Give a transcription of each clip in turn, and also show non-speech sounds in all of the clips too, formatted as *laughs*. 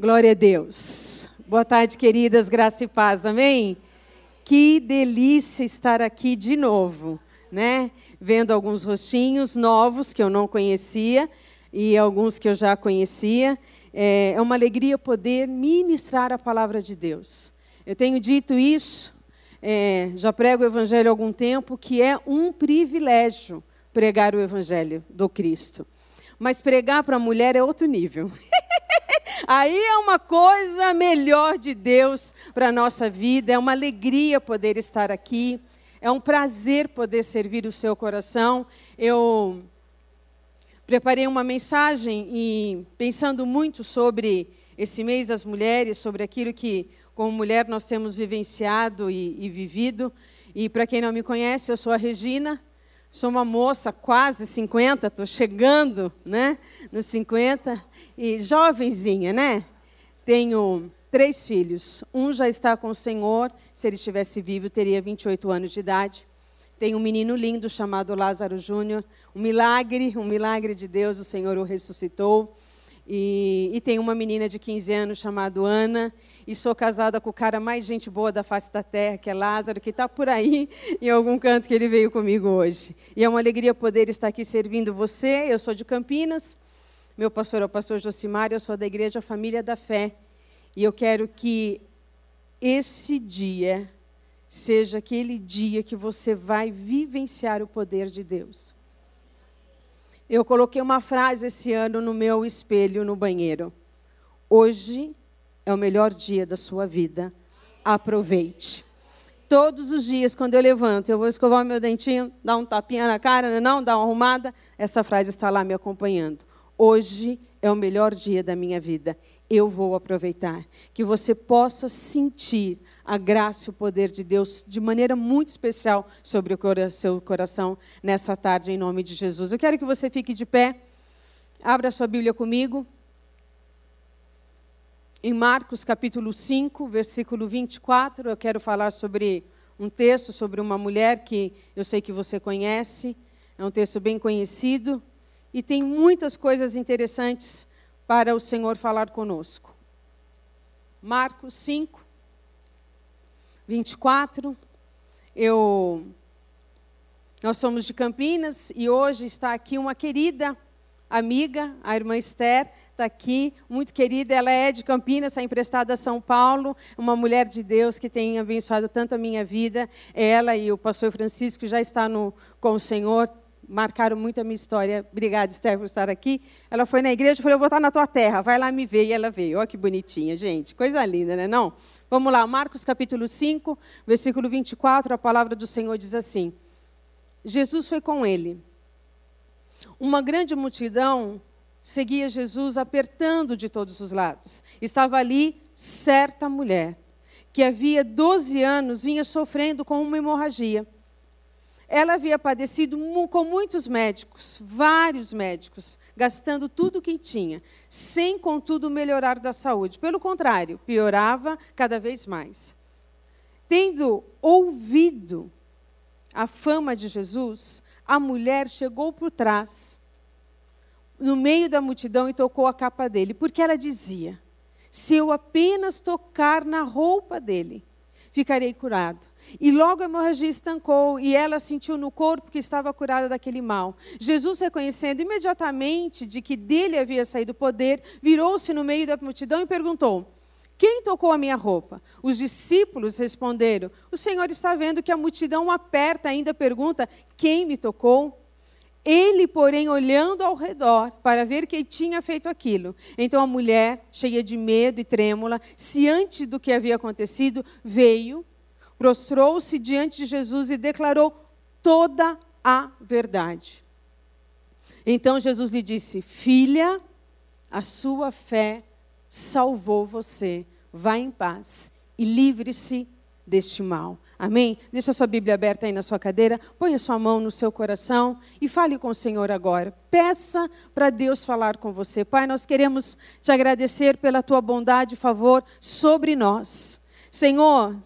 Glória a Deus. Boa tarde, queridas, graça e paz, amém? Que delícia estar aqui de novo, né? Vendo alguns rostinhos novos que eu não conhecia e alguns que eu já conhecia. É, é uma alegria poder ministrar a palavra de Deus. Eu tenho dito isso, é, já prego o Evangelho há algum tempo, que é um privilégio pregar o Evangelho do Cristo. Mas pregar para a mulher é outro nível. *laughs* Aí é uma coisa melhor de Deus para a nossa vida, é uma alegria poder estar aqui, é um prazer poder servir o seu coração. Eu preparei uma mensagem e pensando muito sobre esse mês das mulheres, sobre aquilo que, como mulher, nós temos vivenciado e, e vivido. E para quem não me conhece, eu sou a Regina, Sou uma moça quase 50, estou chegando né, nos 50, e jovenzinha, né? Tenho três filhos. Um já está com o Senhor, se ele estivesse vivo, teria 28 anos de idade. Tenho um menino lindo chamado Lázaro Júnior. Um milagre, um milagre de Deus, o Senhor o ressuscitou. E, e tenho uma menina de 15 anos chamada Ana e sou casada com o cara mais gente boa da face da terra, que é Lázaro, que está por aí em algum canto que ele veio comigo hoje. E é uma alegria poder estar aqui servindo você. Eu sou de Campinas, meu pastor é o pastor Josimar, eu sou da Igreja Família da Fé. E eu quero que esse dia seja aquele dia que você vai vivenciar o poder de Deus. Eu coloquei uma frase esse ano no meu espelho no banheiro. Hoje é o melhor dia da sua vida. Aproveite. Todos os dias, quando eu levanto, eu vou escovar meu dentinho, dar um tapinha na cara, né, não, dar uma arrumada, essa frase está lá me acompanhando. Hoje é o melhor dia da minha vida. Eu vou aproveitar. Que você possa sentir a graça e o poder de Deus de maneira muito especial sobre o seu coração nessa tarde, em nome de Jesus. Eu quero que você fique de pé. Abra sua Bíblia comigo em Marcos capítulo 5, versículo 24, eu quero falar sobre um texto sobre uma mulher que eu sei que você conhece, é um texto bem conhecido e tem muitas coisas interessantes para o Senhor falar conosco. Marcos 5, 24. Eu, nós somos de Campinas e hoje está aqui uma querida amiga, a irmã Esther, está aqui, muito querida. Ela é de Campinas, está emprestada a São Paulo, uma mulher de Deus que tem abençoado tanto a minha vida. Ela e o pastor Francisco já está com o Senhor, marcaram muito a minha história. Obrigada, Esther, por estar aqui. Ela foi na igreja e falou: Eu vou estar na tua terra, vai lá me ver. E ela veio. Olha que bonitinha, gente. Coisa linda, né? Não? Vamos lá, Marcos capítulo 5, versículo 24, a palavra do Senhor diz assim: Jesus foi com ele uma grande multidão seguia Jesus apertando de todos os lados. Estava ali certa mulher, que havia 12 anos vinha sofrendo com uma hemorragia. Ela havia padecido com muitos médicos, vários médicos, gastando tudo o que tinha, sem, contudo, melhorar da saúde. Pelo contrário, piorava cada vez mais. Tendo ouvido a fama de Jesus, a mulher chegou por trás, no meio da multidão, e tocou a capa dele, porque ela dizia: Se eu apenas tocar na roupa dele, ficarei curado. E logo a hemorragia estancou e ela sentiu no corpo que estava curada daquele mal. Jesus, reconhecendo imediatamente de que dele havia saído o poder, virou-se no meio da multidão e perguntou: quem tocou a minha roupa? Os discípulos responderam: O Senhor está vendo que a multidão aperta, ainda pergunta: Quem me tocou? Ele, porém, olhando ao redor para ver quem tinha feito aquilo. Então a mulher, cheia de medo e trêmula, ciante do que havia acontecido, veio, prostrou-se diante de Jesus e declarou toda a verdade. Então Jesus lhe disse: Filha, a sua fé salvou você. Vá em paz e livre-se deste mal. Amém? Deixa a sua Bíblia aberta aí na sua cadeira, ponha sua mão no seu coração e fale com o Senhor agora. Peça para Deus falar com você. Pai, nós queremos te agradecer pela tua bondade e favor sobre nós. Senhor,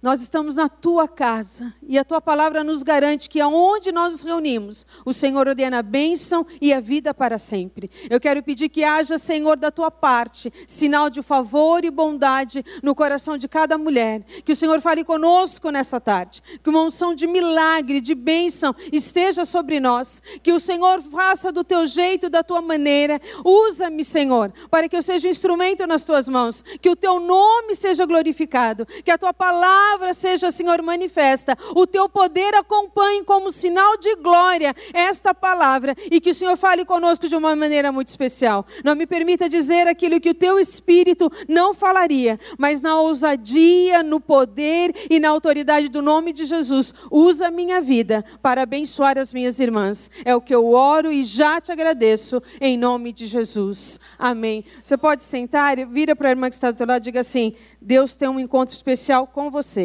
nós estamos na tua casa e a tua palavra nos garante que aonde nós nos reunimos, o Senhor ordena a bênção e a vida para sempre. Eu quero pedir que haja, Senhor, da tua parte, sinal de favor e bondade no coração de cada mulher. Que o Senhor fale conosco nessa tarde. Que uma unção de milagre, de bênção esteja sobre nós. Que o Senhor faça do teu jeito, da tua maneira. Usa-me, Senhor, para que eu seja um instrumento nas tuas mãos. Que o teu nome seja glorificado. Que a tua palavra palavra seja, Senhor, manifesta. O teu poder acompanhe como sinal de glória esta palavra e que o Senhor fale conosco de uma maneira muito especial. Não me permita dizer aquilo que o teu espírito não falaria, mas na ousadia, no poder e na autoridade do nome de Jesus, usa a minha vida para abençoar as minhas irmãs. É o que eu oro e já te agradeço em nome de Jesus. Amém. Você pode sentar, vira para a irmã que está do teu lado e diga assim: Deus tem um encontro especial com você.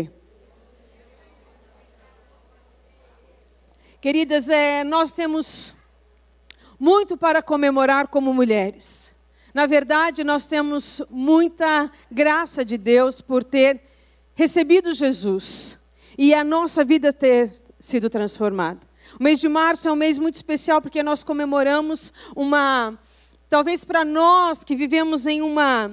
Queridas, é, nós temos muito para comemorar como mulheres. Na verdade, nós temos muita graça de Deus por ter recebido Jesus e a nossa vida ter sido transformada. O mês de março é um mês muito especial porque nós comemoramos uma, talvez para nós que vivemos em uma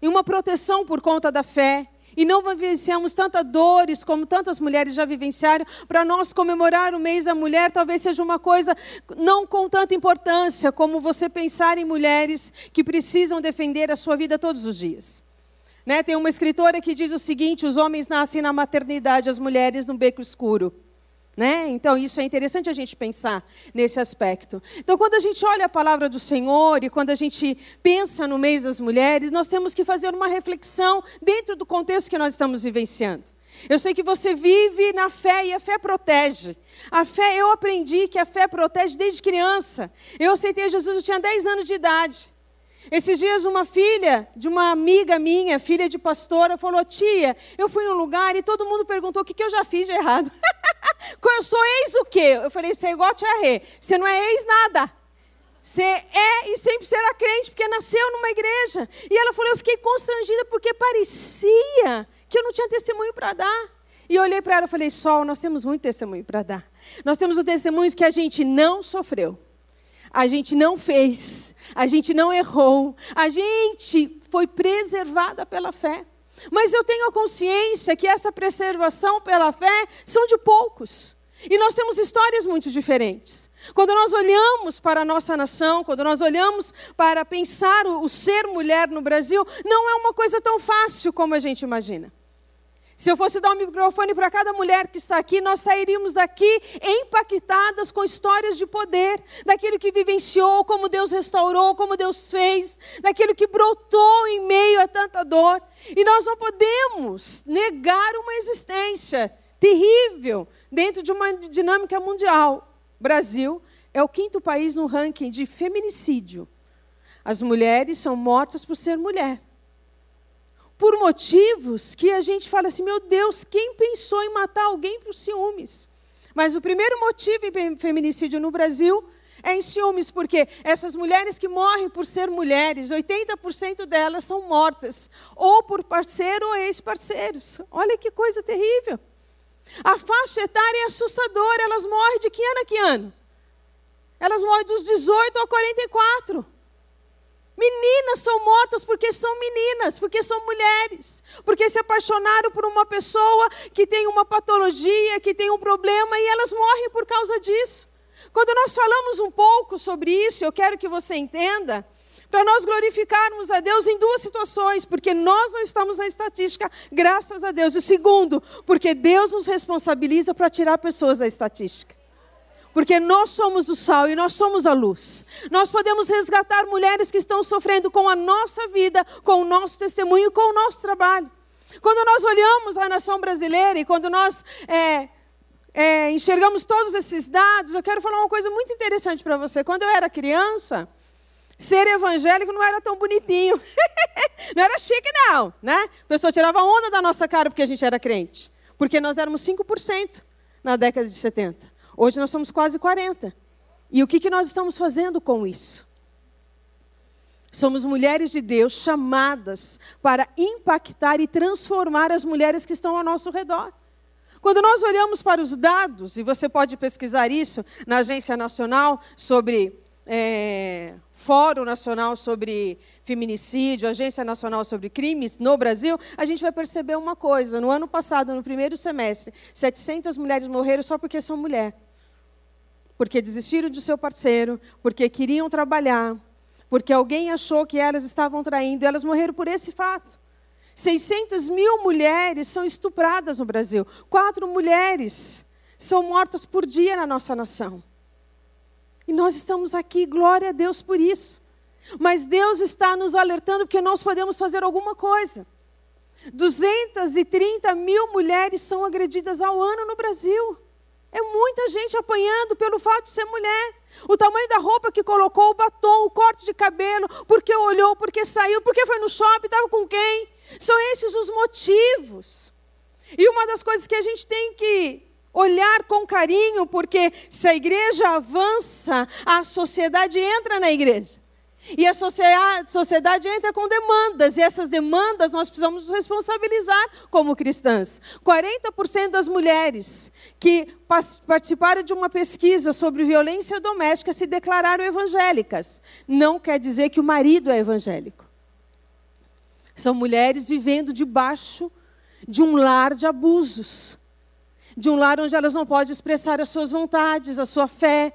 e uma proteção por conta da fé. E não vivenciamos tantas dores como tantas mulheres já vivenciaram. Para nós comemorar o mês da mulher, talvez seja uma coisa não com tanta importância como você pensar em mulheres que precisam defender a sua vida todos os dias. Né? Tem uma escritora que diz o seguinte: os homens nascem na maternidade, as mulheres no beco escuro. Né? Então, isso é interessante a gente pensar nesse aspecto. Então, quando a gente olha a palavra do Senhor e quando a gente pensa no mês das mulheres, nós temos que fazer uma reflexão dentro do contexto que nós estamos vivenciando. Eu sei que você vive na fé e a fé protege. A fé, eu aprendi que a fé protege desde criança. Eu aceitei Jesus, eu tinha 10 anos de idade. Esses dias, uma filha de uma amiga minha, filha de pastora, falou: Tia, eu fui num lugar e todo mundo perguntou o que, que eu já fiz de errado. *laughs* eu sou ex o quê? Eu falei: Você é igual a tia Rê. Você não é ex nada. Você é e sempre será crente, porque nasceu numa igreja. E ela falou: Eu fiquei constrangida porque parecia que eu não tinha testemunho para dar. E eu olhei para ela e falei: Sol, nós temos muito testemunho para dar. Nós temos o testemunho que a gente não sofreu a gente não fez, a gente não errou, a gente foi preservada pela fé. Mas eu tenho a consciência que essa preservação pela fé são de poucos. E nós temos histórias muito diferentes. Quando nós olhamos para a nossa nação, quando nós olhamos para pensar o, o ser mulher no Brasil, não é uma coisa tão fácil como a gente imagina. Se eu fosse dar um microfone para cada mulher que está aqui, nós sairíamos daqui impactadas com histórias de poder, daquilo que vivenciou, como Deus restaurou, como Deus fez, daquilo que brotou em meio a tanta dor. E nós não podemos negar uma existência terrível dentro de uma dinâmica mundial. Brasil é o quinto país no ranking de feminicídio. As mulheres são mortas por ser mulher por motivos que a gente fala assim: meu Deus, quem pensou em matar alguém por ciúmes? Mas o primeiro motivo em feminicídio no Brasil é em ciúmes, porque essas mulheres que morrem por ser mulheres, 80% delas são mortas, ou por parceiro ou ex-parceiros. Olha que coisa terrível. A faixa etária é assustadora, elas morrem de que ano a que ano? Elas morrem dos 18 ao 44. Meninas são mortas porque são meninas, porque são mulheres, porque se apaixonaram por uma pessoa que tem uma patologia, que tem um problema e elas morrem por causa disso. Quando nós falamos um pouco sobre isso, eu quero que você entenda, para nós glorificarmos a Deus em duas situações, porque nós não estamos na estatística, graças a Deus. E segundo, porque Deus nos responsabiliza para tirar pessoas da estatística porque nós somos o sal e nós somos a luz. Nós podemos resgatar mulheres que estão sofrendo com a nossa vida, com o nosso testemunho, com o nosso trabalho. Quando nós olhamos a nação brasileira e quando nós é, é, enxergamos todos esses dados, eu quero falar uma coisa muito interessante para você. Quando eu era criança, ser evangélico não era tão bonitinho. *laughs* não era chique, não. Né? A pessoa tirava onda da nossa cara porque a gente era crente. Porque nós éramos 5% na década de 70. Hoje nós somos quase 40. E o que, que nós estamos fazendo com isso? Somos mulheres de Deus chamadas para impactar e transformar as mulheres que estão ao nosso redor. Quando nós olhamos para os dados, e você pode pesquisar isso na Agência Nacional sobre é, Fórum Nacional sobre Feminicídio, Agência Nacional sobre Crimes no Brasil, a gente vai perceber uma coisa. No ano passado, no primeiro semestre, 700 mulheres morreram só porque são mulher. Porque desistiram de seu parceiro, porque queriam trabalhar, porque alguém achou que elas estavam traindo, e elas morreram por esse fato. 600 mil mulheres são estupradas no Brasil. Quatro mulheres são mortas por dia na nossa nação. E nós estamos aqui, glória a Deus por isso. Mas Deus está nos alertando porque nós podemos fazer alguma coisa. 230 mil mulheres são agredidas ao ano no Brasil. É muita gente apanhando pelo fato de ser mulher. O tamanho da roupa que colocou, o batom, o corte de cabelo, porque olhou, porque saiu, porque foi no shopping, estava com quem. São esses os motivos. E uma das coisas que a gente tem que olhar com carinho, porque se a igreja avança, a sociedade entra na igreja. E a sociedade entra com demandas, e essas demandas nós precisamos nos responsabilizar como cristãs. 40% das mulheres que participaram de uma pesquisa sobre violência doméstica se declararam evangélicas. Não quer dizer que o marido é evangélico. São mulheres vivendo debaixo de um lar de abusos, de um lar onde elas não podem expressar as suas vontades, a sua fé,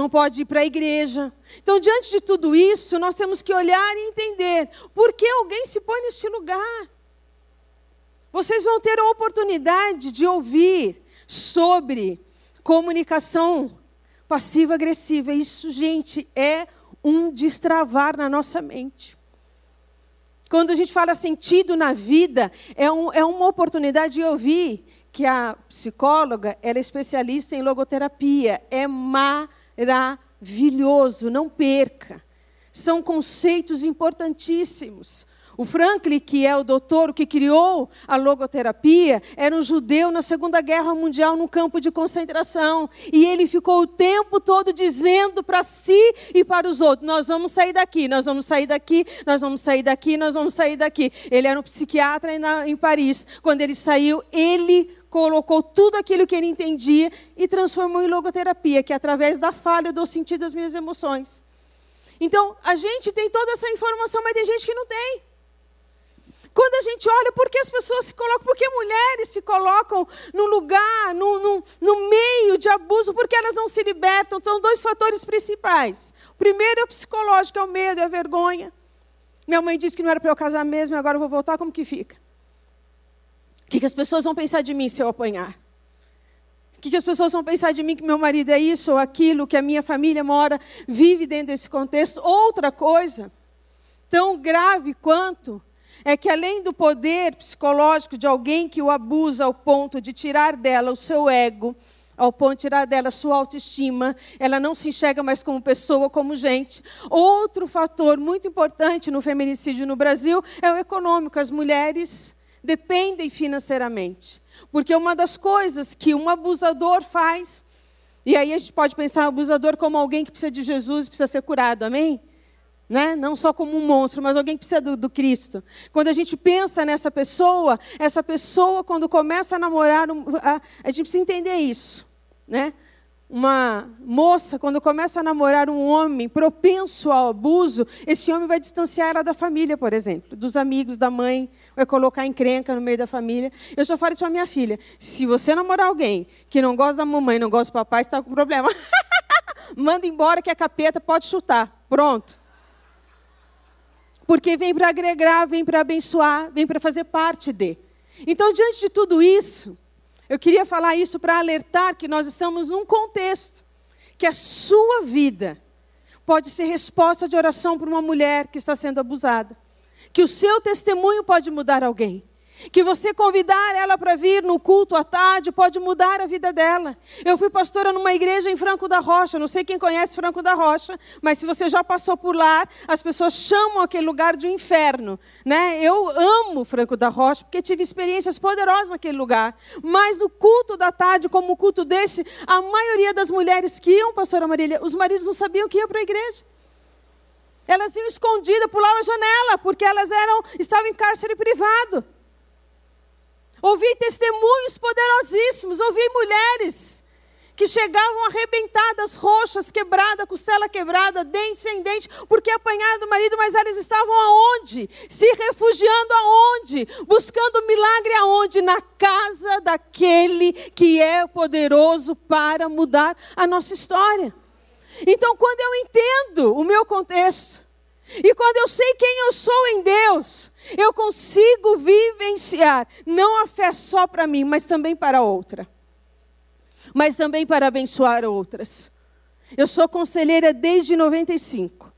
não pode ir para a igreja. Então, diante de tudo isso, nós temos que olhar e entender por que alguém se põe neste lugar. Vocês vão ter a oportunidade de ouvir sobre comunicação passiva-agressiva. Isso, gente, é um destravar na nossa mente. Quando a gente fala sentido na vida, é, um, é uma oportunidade de ouvir que a psicóloga ela é especialista em logoterapia. É maravilhoso, não perca. São conceitos importantíssimos. O Franklin, que é o doutor que criou a logoterapia, era um judeu na Segunda Guerra Mundial num campo de concentração. E ele ficou o tempo todo dizendo para si e para os outros: Nós vamos sair daqui, nós vamos sair daqui, nós vamos sair daqui, nós vamos sair daqui. Ele era um psiquiatra em Paris. Quando ele saiu, ele colocou tudo aquilo que ele entendia e transformou em logoterapia, que é através da falha eu dou sentido às minhas emoções. Então, a gente tem toda essa informação, mas tem gente que não tem. Quando a gente olha, por que as pessoas se colocam, por que mulheres se colocam no lugar, no, no, no meio de abuso, por que elas não se libertam? São dois fatores principais. O primeiro é o psicológico, é o medo, é a vergonha. Minha mãe disse que não era para eu casar mesmo, agora eu vou voltar, como que fica? O que, que as pessoas vão pensar de mim se eu apanhar? O que, que as pessoas vão pensar de mim que meu marido é isso ou aquilo, que a minha família mora, vive dentro desse contexto? Outra coisa, tão grave quanto é que além do poder psicológico de alguém que o abusa ao ponto de tirar dela o seu ego, ao ponto de tirar dela a sua autoestima, ela não se enxerga mais como pessoa, como gente. Outro fator muito importante no feminicídio no Brasil é o econômico. As mulheres dependem financeiramente. Porque uma das coisas que um abusador faz, e aí a gente pode pensar o abusador como alguém que precisa de Jesus e precisa ser curado, amém? né? não só como um monstro, mas alguém que precisa do, do, Cristo. Quando a gente pensa nessa pessoa, essa pessoa, quando começa a namorar, a, a gente precisa entender isso. Né? Uma moça, quando começa a namorar um homem propenso ao abuso, esse homem vai distanciar ela da família, por exemplo, dos amigos, da mãe, vai colocar encrenca no meio da família. Eu já falo isso para minha filha: se você namorar alguém que não gosta da mamãe, não gosta do papai, está com problema. *laughs* Manda embora que é capeta, pode chutar. Pronto porque vem para agregar, vem para abençoar, vem para fazer parte de. Então, diante de tudo isso, eu queria falar isso para alertar que nós estamos num contexto que a sua vida pode ser resposta de oração para uma mulher que está sendo abusada, que o seu testemunho pode mudar alguém, que você convidar ela para vir no culto à tarde pode mudar a vida dela. Eu fui pastora numa igreja em Franco da Rocha, não sei quem conhece Franco da Rocha, mas se você já passou por lá, as pessoas chamam aquele lugar de um inferno. Né? Eu amo Franco da Rocha porque tive experiências poderosas naquele lugar. Mas no culto da tarde, como o culto desse, a maioria das mulheres que iam, pastora Marília, os maridos não sabiam que iam para a igreja. Elas iam escondidas, pulavam a janela, porque elas eram, estavam em cárcere privado. Ouvi testemunhos poderosíssimos, ouvi mulheres que chegavam arrebentadas, roxas, quebrada, costela quebrada, dente sem dente, porque apanharam do marido, mas elas estavam aonde? Se refugiando aonde? Buscando milagre aonde? Na casa daquele que é poderoso para mudar a nossa história. Então, quando eu entendo o meu contexto, e quando eu sei quem eu sou em Deus, eu consigo vivenciar não a fé só para mim, mas também para outra mas também para abençoar outras. Eu sou conselheira desde 95.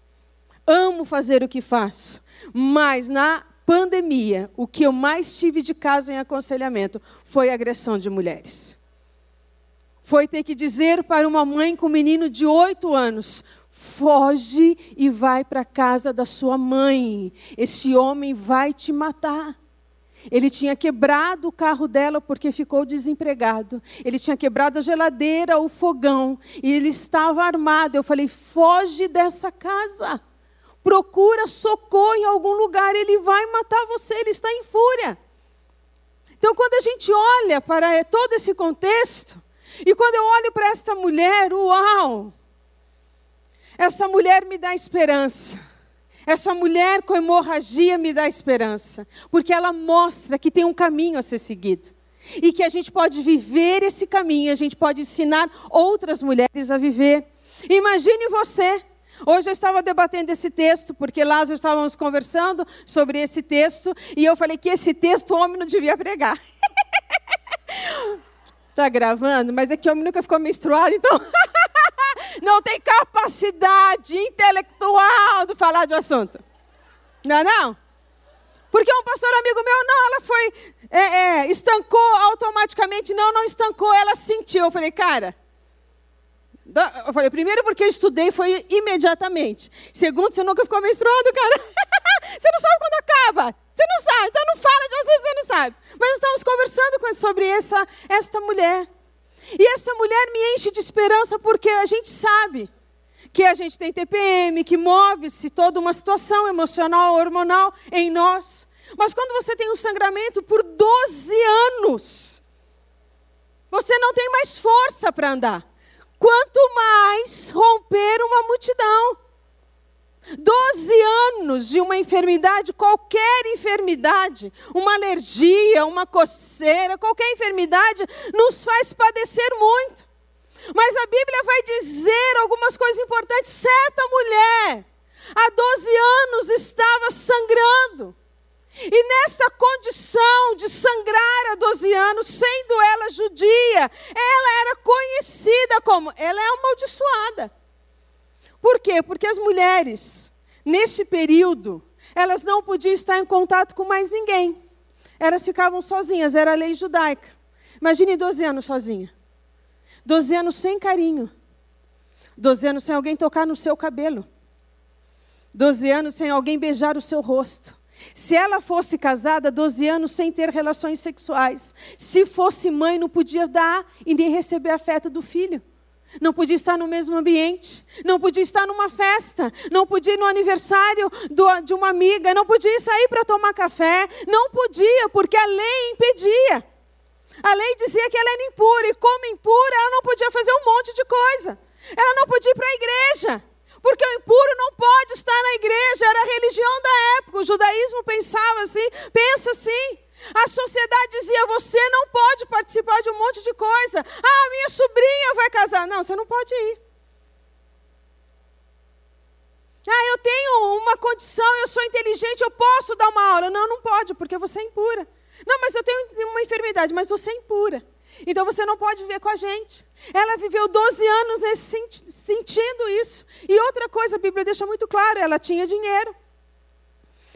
Amo fazer o que faço, mas na pandemia, o que eu mais tive de casa em aconselhamento foi agressão de mulheres. Foi ter que dizer para uma mãe com um menino de oito anos: foge e vai para a casa da sua mãe. Esse homem vai te matar. Ele tinha quebrado o carro dela porque ficou desempregado. Ele tinha quebrado a geladeira, o fogão. E ele estava armado. Eu falei: foge dessa casa. Procura socorro em algum lugar. Ele vai matar você. Ele está em fúria. Então, quando a gente olha para todo esse contexto, e quando eu olho para esta mulher, uau! Essa mulher me dá esperança. Essa mulher com hemorragia me dá esperança, porque ela mostra que tem um caminho a ser seguido. E que a gente pode viver esse caminho, a gente pode ensinar outras mulheres a viver. Imagine você. Hoje eu estava debatendo esse texto, porque Lázaro estávamos conversando sobre esse texto, e eu falei que esse texto o homem não devia pregar. Está *laughs* gravando? Mas é que o homem nunca ficou menstruado, então. *laughs* não tem capacidade intelectual de falar de um assunto. Não é não? Porque um pastor amigo meu, não, ela foi, é, é, estancou automaticamente. Não, não estancou, ela sentiu. Eu falei, cara, eu falei, primeiro porque eu estudei foi imediatamente. Segundo, você nunca ficou menstruado, cara. *laughs* você não sabe quando acaba. Você não sabe, então não fala de você, você não sabe. Mas nós estamos conversando sobre essa, esta mulher. E essa mulher me enche de esperança porque a gente sabe que a gente tem TPM, que move-se toda uma situação emocional, hormonal em nós. Mas quando você tem um sangramento por 12 anos, você não tem mais força para andar. Quanto mais romper uma multidão. Doze anos de uma enfermidade, qualquer enfermidade, uma alergia, uma coceira, qualquer enfermidade, nos faz padecer muito. Mas a Bíblia vai dizer algumas coisas importantes. Certa mulher, há 12 anos, estava sangrando. E nessa condição de sangrar há 12 anos, sendo ela judia, ela era conhecida como, ela é amaldiçoada. Por quê? Porque as mulheres, nesse período, elas não podiam estar em contato com mais ninguém. Elas ficavam sozinhas, era a lei judaica. Imagine 12 anos sozinha. 12 anos sem carinho. 12 anos sem alguém tocar no seu cabelo. 12 anos sem alguém beijar o seu rosto. Se ela fosse casada, 12 anos sem ter relações sexuais. Se fosse mãe, não podia dar e nem receber afeto do filho não podia estar no mesmo ambiente, não podia estar numa festa, não podia ir no aniversário do, de uma amiga, não podia sair para tomar café, não podia, porque a lei impedia. A lei dizia que ela era impura, e como impura, ela não podia fazer um monte de coisa. Ela não podia ir para a igreja, porque o impuro não pode estar na igreja, era a religião da época. O judaísmo pensava assim, pensa assim. A sociedade dizia: você não pode participar de um monte de coisa. Ah, minha sobrinha vai casar. Não, você não pode ir. Ah, eu tenho uma condição, eu sou inteligente, eu posso dar uma aula. Não, não pode, porque você é impura. Não, mas eu tenho uma enfermidade, mas você é impura. Então você não pode viver com a gente. Ela viveu 12 anos nesse, sentindo isso. E outra coisa, a Bíblia deixa muito claro: ela tinha dinheiro.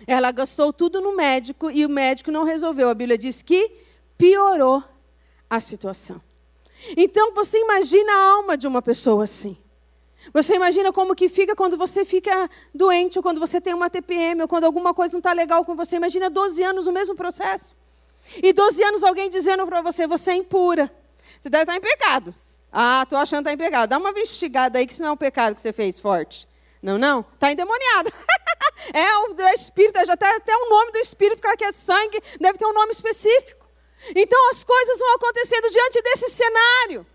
Ela gastou tudo no médico e o médico não resolveu. A Bíblia diz que piorou a situação. Então você imagina a alma de uma pessoa assim. Você imagina como que fica quando você fica doente, ou quando você tem uma TPM, ou quando alguma coisa não está legal com você. Imagina 12 anos o mesmo processo. E 12 anos alguém dizendo para você, você é impura. Você deve estar em pecado. Ah, estou achando que está em pecado. Dá uma investigada aí, que isso não é um pecado que você fez forte. Não, não, está endemoniada. *laughs* é o, espírito, já tem até o nome do espírito, porque é sangue, deve ter um nome específico. Então as coisas vão acontecendo diante desse cenário.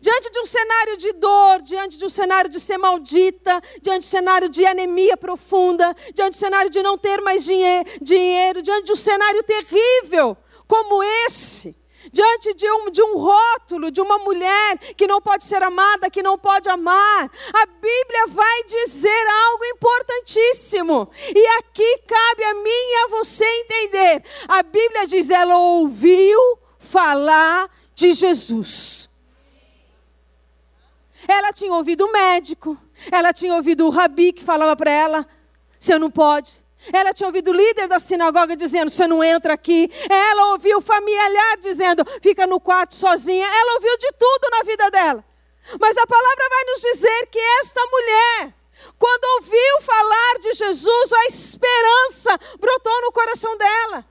Diante de um cenário de dor, diante de um cenário de ser maldita, diante de um cenário de anemia profunda, diante de um cenário de não ter mais dinheiro, diante de um cenário terrível como esse, diante de um, de um rótulo de uma mulher que não pode ser amada, que não pode amar, a Bíblia vai dizer algo importantíssimo. E aqui cabe a mim e a você entender. A Bíblia diz: ela ouviu falar de Jesus. Ela tinha ouvido o médico, ela tinha ouvido o rabi que falava para ela: você não pode. Ela tinha ouvido o líder da sinagoga dizendo: você não entra aqui. Ela ouviu o familiar dizendo: fica no quarto sozinha. Ela ouviu de tudo na vida dela. Mas a palavra vai nos dizer que esta mulher, quando ouviu falar de Jesus, a esperança brotou no coração dela.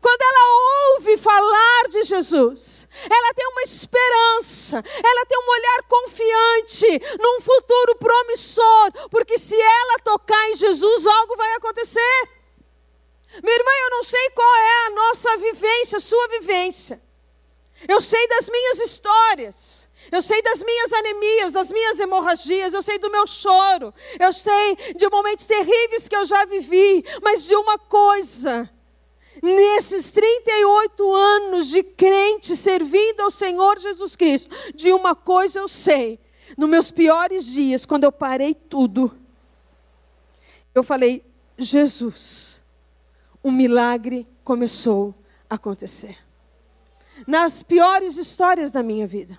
Quando ela ouve falar de Jesus, ela tem uma esperança, ela tem um olhar confiante num futuro promissor, porque se ela tocar em Jesus, algo vai acontecer. Minha irmã, eu não sei qual é a nossa vivência, a sua vivência. Eu sei das minhas histórias. Eu sei das minhas anemias, das minhas hemorragias, eu sei do meu choro, eu sei de momentos terríveis que eu já vivi, mas de uma coisa nesses 38 anos de crente servindo ao Senhor Jesus Cristo, de uma coisa eu sei, nos meus piores dias, quando eu parei tudo, eu falei: Jesus, um milagre começou a acontecer. Nas piores histórias da minha vida,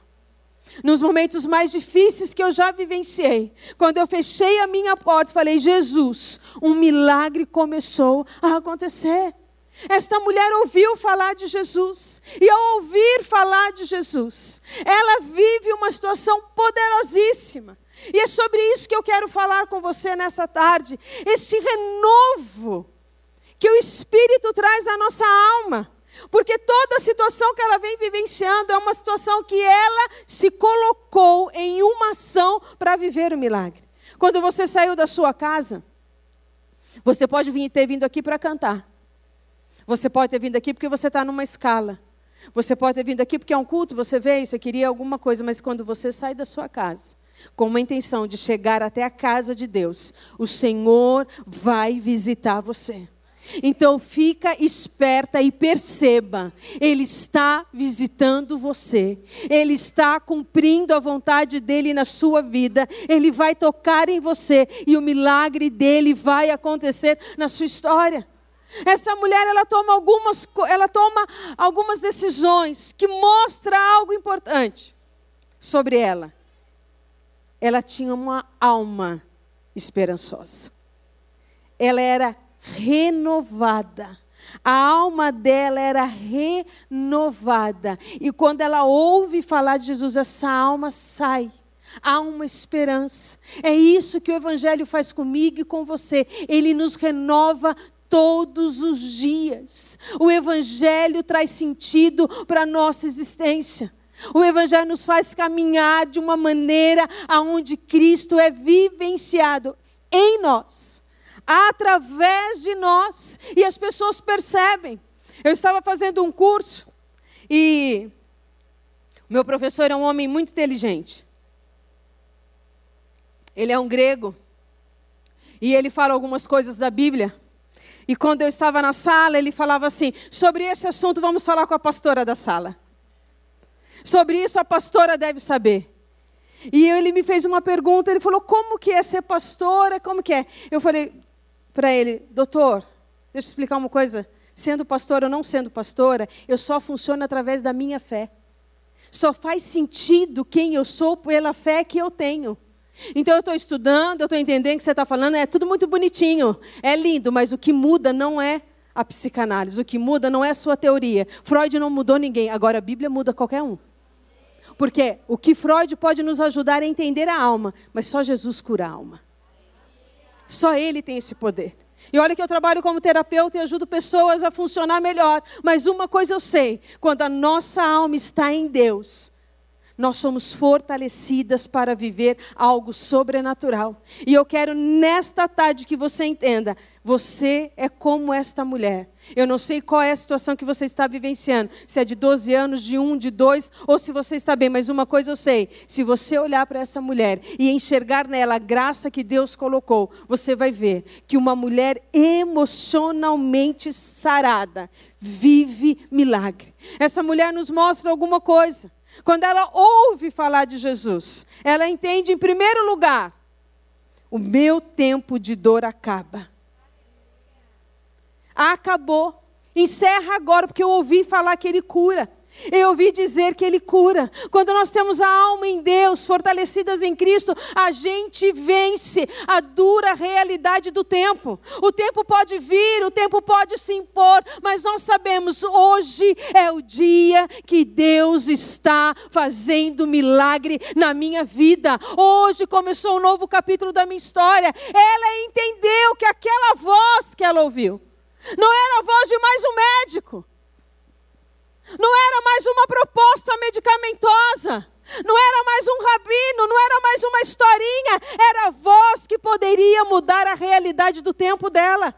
nos momentos mais difíceis que eu já vivenciei, quando eu fechei a minha porta, falei: Jesus, um milagre começou a acontecer. Esta mulher ouviu falar de Jesus, e ao ouvir falar de Jesus, ela vive uma situação poderosíssima. E é sobre isso que eu quero falar com você nessa tarde. Esse renovo que o Espírito traz à nossa alma. Porque toda situação que ela vem vivenciando é uma situação que ela se colocou em uma ação para viver o milagre. Quando você saiu da sua casa, você pode vir, ter vindo aqui para cantar. Você pode ter vindo aqui porque você está numa escala. Você pode ter vindo aqui porque é um culto, você veio, você queria alguma coisa, mas quando você sai da sua casa, com uma intenção de chegar até a casa de Deus, o Senhor vai visitar você. Então fica esperta e perceba, ele está visitando você. Ele está cumprindo a vontade dele na sua vida. Ele vai tocar em você e o milagre dele vai acontecer na sua história. Essa mulher ela toma algumas, ela toma algumas decisões que mostra algo importante sobre ela. Ela tinha uma alma esperançosa. Ela era renovada. A alma dela era renovada. E quando ela ouve falar de Jesus, essa alma sai. Há uma esperança. É isso que o Evangelho faz comigo e com você. Ele nos renova todos os dias. O Evangelho traz sentido para a nossa existência. O Evangelho nos faz caminhar de uma maneira aonde Cristo é vivenciado em nós, através de nós, e as pessoas percebem. Eu estava fazendo um curso e meu professor é um homem muito inteligente. Ele é um grego e ele fala algumas coisas da Bíblia e quando eu estava na sala, ele falava assim: sobre esse assunto vamos falar com a pastora da sala. Sobre isso a pastora deve saber. E ele me fez uma pergunta, ele falou: como que é ser pastora? Como que é? Eu falei para ele: doutor, deixa eu explicar uma coisa. Sendo pastora ou não sendo pastora, eu só funciono através da minha fé. Só faz sentido quem eu sou pela fé que eu tenho. Então eu estou estudando, eu estou entendendo o que você está falando, é tudo muito bonitinho, é lindo, mas o que muda não é a psicanálise, o que muda não é a sua teoria. Freud não mudou ninguém, agora a Bíblia muda qualquer um. Porque o que Freud pode nos ajudar é entender a alma, mas só Jesus cura a alma. Só Ele tem esse poder. E olha que eu trabalho como terapeuta e ajudo pessoas a funcionar melhor. Mas uma coisa eu sei: quando a nossa alma está em Deus, nós somos fortalecidas para viver algo sobrenatural. E eu quero nesta tarde que você entenda: você é como esta mulher. Eu não sei qual é a situação que você está vivenciando, se é de 12 anos, de um, de dois, ou se você está bem, mas uma coisa eu sei: se você olhar para essa mulher e enxergar nela a graça que Deus colocou, você vai ver que uma mulher emocionalmente sarada vive milagre. Essa mulher nos mostra alguma coisa. Quando ela ouve falar de Jesus, ela entende, em primeiro lugar, o meu tempo de dor acaba. Acabou. Encerra agora, porque eu ouvi falar que ele cura. Eu ouvi dizer que Ele cura. Quando nós temos a alma em Deus, fortalecidas em Cristo, a gente vence a dura realidade do tempo. O tempo pode vir, o tempo pode se impor, mas nós sabemos, hoje é o dia que Deus está fazendo milagre na minha vida. Hoje começou um novo capítulo da minha história. Ela entendeu que aquela voz que ela ouviu não era a voz de mais um médico não era mais uma proposta medicamentosa. Não era mais um rabino, não era mais uma historinha, era a voz que poderia mudar a realidade do tempo dela.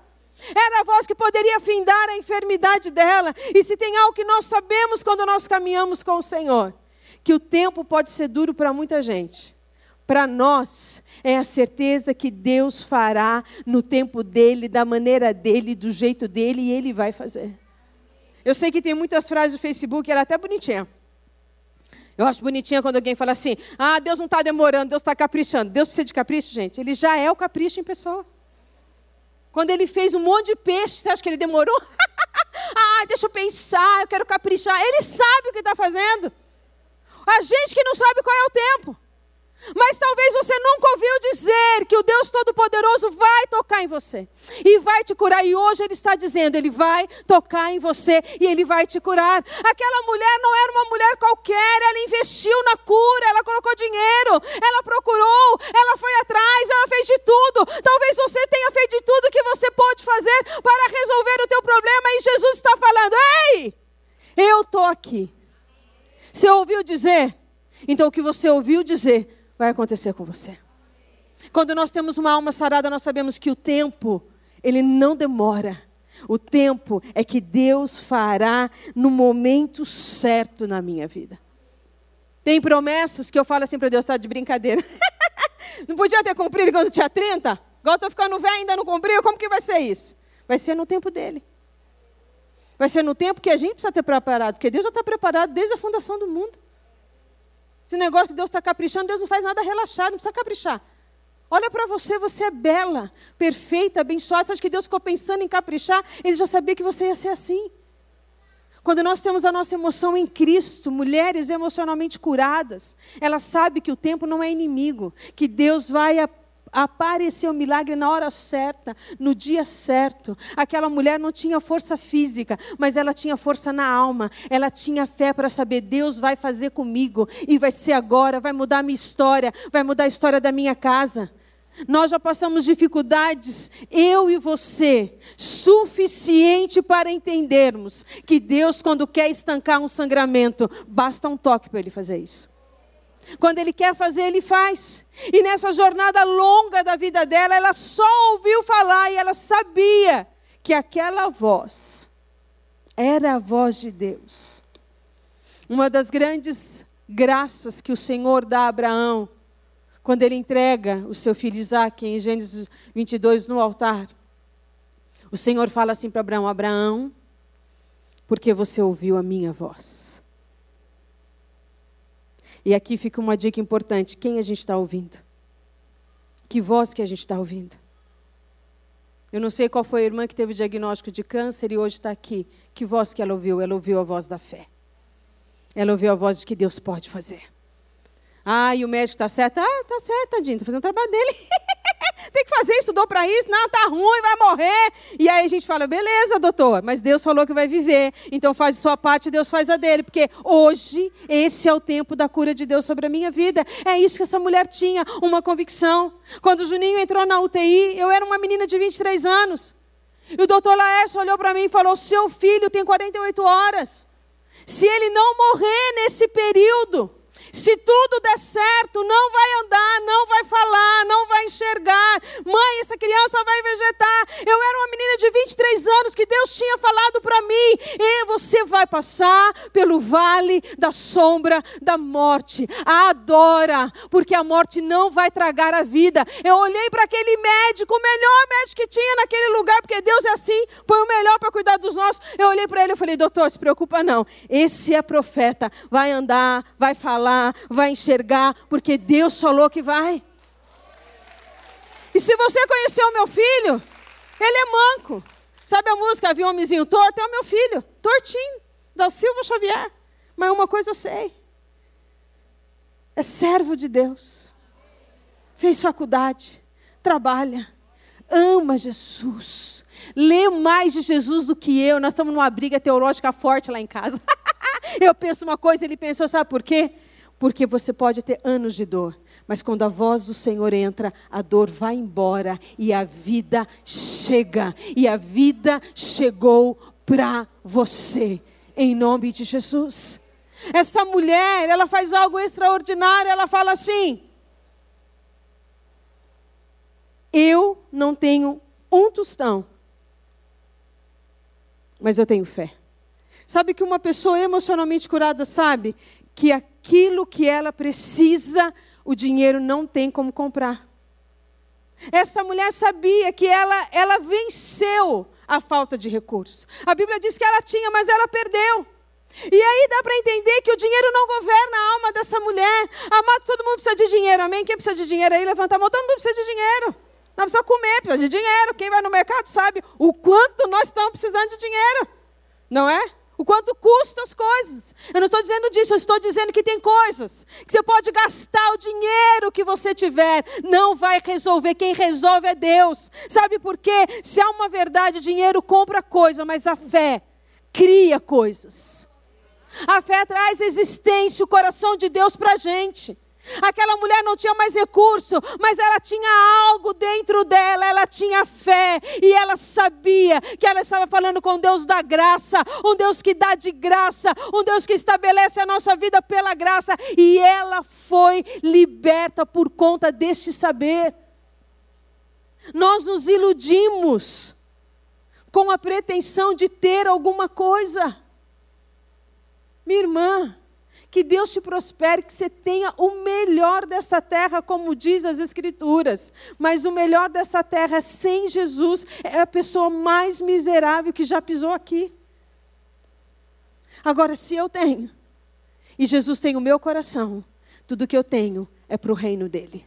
Era a voz que poderia findar a enfermidade dela. E se tem algo que nós sabemos quando nós caminhamos com o Senhor, que o tempo pode ser duro para muita gente. Para nós, é a certeza que Deus fará no tempo dele, da maneira dele, do jeito dele, e ele vai fazer. Eu sei que tem muitas frases do Facebook, ela é até bonitinha. Eu acho bonitinha quando alguém fala assim: ah, Deus não está demorando, Deus está caprichando. Deus precisa de capricho, gente? Ele já é o capricho em pessoa. Quando ele fez um monte de peixe, você acha que ele demorou? *laughs* ah, deixa eu pensar, eu quero caprichar. Ele sabe o que está fazendo. A gente que não sabe qual é o tempo. Mas talvez você nunca ouviu dizer que o Deus Todo-Poderoso vai tocar em você e vai te curar. E hoje Ele está dizendo: Ele vai tocar em você e Ele vai te curar. Aquela mulher não era uma mulher qualquer, ela investiu na cura, ela colocou dinheiro, ela procurou, ela foi atrás, ela fez de tudo. Talvez você tenha feito de tudo que você pode fazer para resolver o teu problema e Jesus está falando: Ei, eu estou aqui. Você ouviu dizer? Então o que você ouviu dizer vai acontecer com você. Quando nós temos uma alma sarada, nós sabemos que o tempo, ele não demora. O tempo é que Deus fará no momento certo na minha vida. Tem promessas que eu falo assim para Deus, está de brincadeira. *laughs* não podia ter cumprido quando tinha 30? Agora estou ficando velho ainda não cumpriu, como que vai ser isso? Vai ser no tempo dele. Vai ser no tempo que a gente precisa ter preparado, porque Deus já está preparado desde a fundação do mundo. Esse negócio que Deus está caprichando, Deus não faz nada relaxado, não precisa caprichar. Olha para você, você é bela, perfeita, abençoada. Você acha que Deus ficou pensando em caprichar? Ele já sabia que você ia ser assim. Quando nós temos a nossa emoção em Cristo, mulheres emocionalmente curadas, ela sabe que o tempo não é inimigo, que Deus vai apareceu o milagre na hora certa, no dia certo. Aquela mulher não tinha força física, mas ela tinha força na alma. Ela tinha fé para saber: Deus vai fazer comigo, e vai ser agora, vai mudar a minha história, vai mudar a história da minha casa. Nós já passamos dificuldades, eu e você, suficiente para entendermos que Deus, quando quer estancar um sangramento, basta um toque para Ele fazer isso. Quando Ele quer fazer, Ele faz. E nessa jornada longa da vida dela, ela só ouviu falar e ela sabia que aquela voz era a voz de Deus. Uma das grandes graças que o Senhor dá a Abraão, quando ele entrega o seu filho Isaac em Gênesis 22 no altar, o Senhor fala assim para Abraão: Abraão, porque você ouviu a minha voz. E aqui fica uma dica importante: quem a gente está ouvindo? Que voz que a gente está ouvindo? Eu não sei qual foi a irmã que teve diagnóstico de câncer e hoje está aqui. Que voz que ela ouviu? Ela ouviu a voz da fé. Ela ouviu a voz de que Deus pode fazer. Ah, e o médico está certo? Ah, está certo, tadinho, está fazendo o trabalho dele. *laughs* tem que fazer, estudou para isso, não, tá ruim, vai morrer. E aí a gente fala, beleza, doutor, mas Deus falou que vai viver, então faz a sua parte, Deus faz a dele, porque hoje esse é o tempo da cura de Deus sobre a minha vida. É isso que essa mulher tinha, uma convicção. Quando o Juninho entrou na UTI, eu era uma menina de 23 anos. E o doutor Laércio olhou para mim e falou: seu filho tem 48 horas. Se ele não morrer nesse período, Se tudo der certo, não vai andar, não vai falar, não vai enxergar. Mãe, essa criança vai vegetar. Eu era uma menina de 23 anos que Deus tinha falado para mim: e você vai passar pelo vale da sombra da morte. Adora, porque a morte não vai tragar a vida. Eu olhei para aquele médico, o melhor médico que tinha naquele lugar, porque Deus é assim, põe o melhor para cuidar dos nossos. Eu olhei para ele e falei: doutor, se preocupa não. Esse é profeta, vai andar, vai falar, vai enxergar, porque Deus falou que vai. E se você conheceu o meu filho, ele é manco. Sabe a música Havia um homenzinho torto? É o meu filho, tortinho, da Silva Xavier. Mas uma coisa eu sei: é servo de Deus, fez faculdade, trabalha, ama Jesus, lê mais de Jesus do que eu. Nós estamos numa briga teológica forte lá em casa. *laughs* eu penso uma coisa, ele pensou, sabe por quê? Porque você pode ter anos de dor, mas quando a voz do Senhor entra, a dor vai embora e a vida chega. E a vida chegou para você, em nome de Jesus. Essa mulher, ela faz algo extraordinário, ela fala assim: Eu não tenho um tostão, mas eu tenho fé. Sabe que uma pessoa emocionalmente curada sabe que aquilo que ela precisa, o dinheiro não tem como comprar. Essa mulher sabia que ela, ela venceu a falta de recursos. A Bíblia diz que ela tinha, mas ela perdeu. E aí dá para entender que o dinheiro não governa a alma dessa mulher. Amado, todo mundo precisa de dinheiro, amém? Quem precisa de dinheiro aí, levanta a mão. Todo mundo precisa de dinheiro. Nós precisamos comer, precisa de dinheiro. Quem vai no mercado sabe o quanto nós estamos precisando de dinheiro. Não é? O quanto custa as coisas. Eu não estou dizendo disso, eu estou dizendo que tem coisas que você pode gastar o dinheiro que você tiver, não vai resolver. Quem resolve é Deus. Sabe por quê? Se há uma verdade, dinheiro compra coisa, mas a fé cria coisas. A fé traz existência, o coração de Deus para a gente. Aquela mulher não tinha mais recurso, mas ela tinha algo dentro dela, ela tinha fé e ela sabia que ela estava falando com Deus da graça, um Deus que dá de graça, um Deus que estabelece a nossa vida pela graça, e ela foi liberta por conta deste saber. Nós nos iludimos com a pretensão de ter alguma coisa. Minha irmã, que Deus te prospere, que você tenha o melhor dessa terra, como diz as Escrituras. Mas o melhor dessa terra sem Jesus é a pessoa mais miserável que já pisou aqui. Agora, se eu tenho, e Jesus tem o meu coração, tudo que eu tenho é para o reino dele.